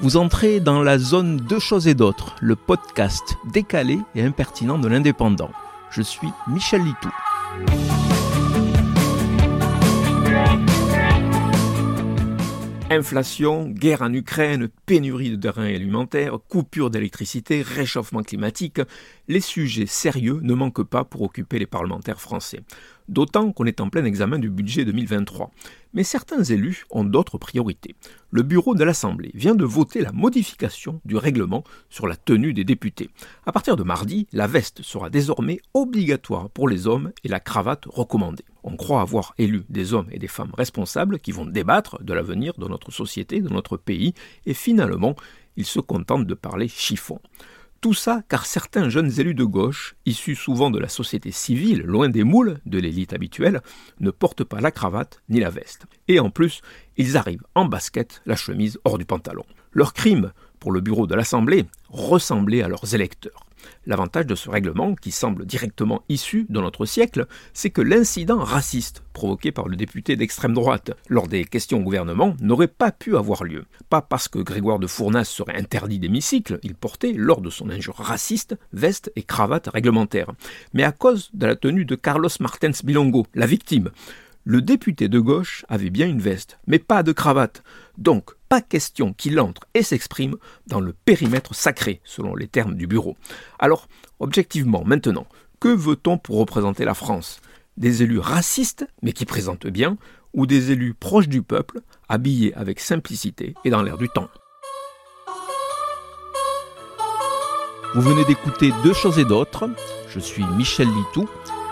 Vous entrez dans la zone Deux choses et d'autres, le podcast décalé et impertinent de l'indépendant. Je suis Michel Litou. Inflation, guerre en Ukraine, pénurie de denrées alimentaires, coupure d'électricité, réchauffement climatique, les sujets sérieux ne manquent pas pour occuper les parlementaires français. D'autant qu'on est en plein examen du budget 2023. Mais certains élus ont d'autres priorités. Le bureau de l'Assemblée vient de voter la modification du règlement sur la tenue des députés. À partir de mardi, la veste sera désormais obligatoire pour les hommes et la cravate recommandée. On croit avoir élu des hommes et des femmes responsables qui vont débattre de l'avenir de notre société, de notre pays, et finalement, ils se contentent de parler chiffon. Tout ça car certains jeunes élus de gauche, issus souvent de la société civile, loin des moules de l'élite habituelle, ne portent pas la cravate ni la veste. Et en plus, ils arrivent en basket, la chemise hors du pantalon. Leur crime, pour le bureau de l'Assemblée, ressembler à leurs électeurs. L'avantage de ce règlement, qui semble directement issu de notre siècle, c'est que l'incident raciste provoqué par le député d'extrême droite lors des questions au gouvernement n'aurait pas pu avoir lieu. Pas parce que Grégoire de Fournas serait interdit d'hémicycle, il portait, lors de son injure raciste, veste et cravate réglementaire, mais à cause de la tenue de Carlos Martens Bilongo, la victime. Le député de gauche avait bien une veste, mais pas de cravate. Donc, pas question qu'il entre et s'exprime dans le périmètre sacré, selon les termes du bureau. Alors, objectivement, maintenant, que veut-on pour représenter la France? Des élus racistes, mais qui présentent bien, ou des élus proches du peuple, habillés avec simplicité et dans l'air du temps? Vous venez d'écouter Deux choses et d'autres. Je suis Michel Litou.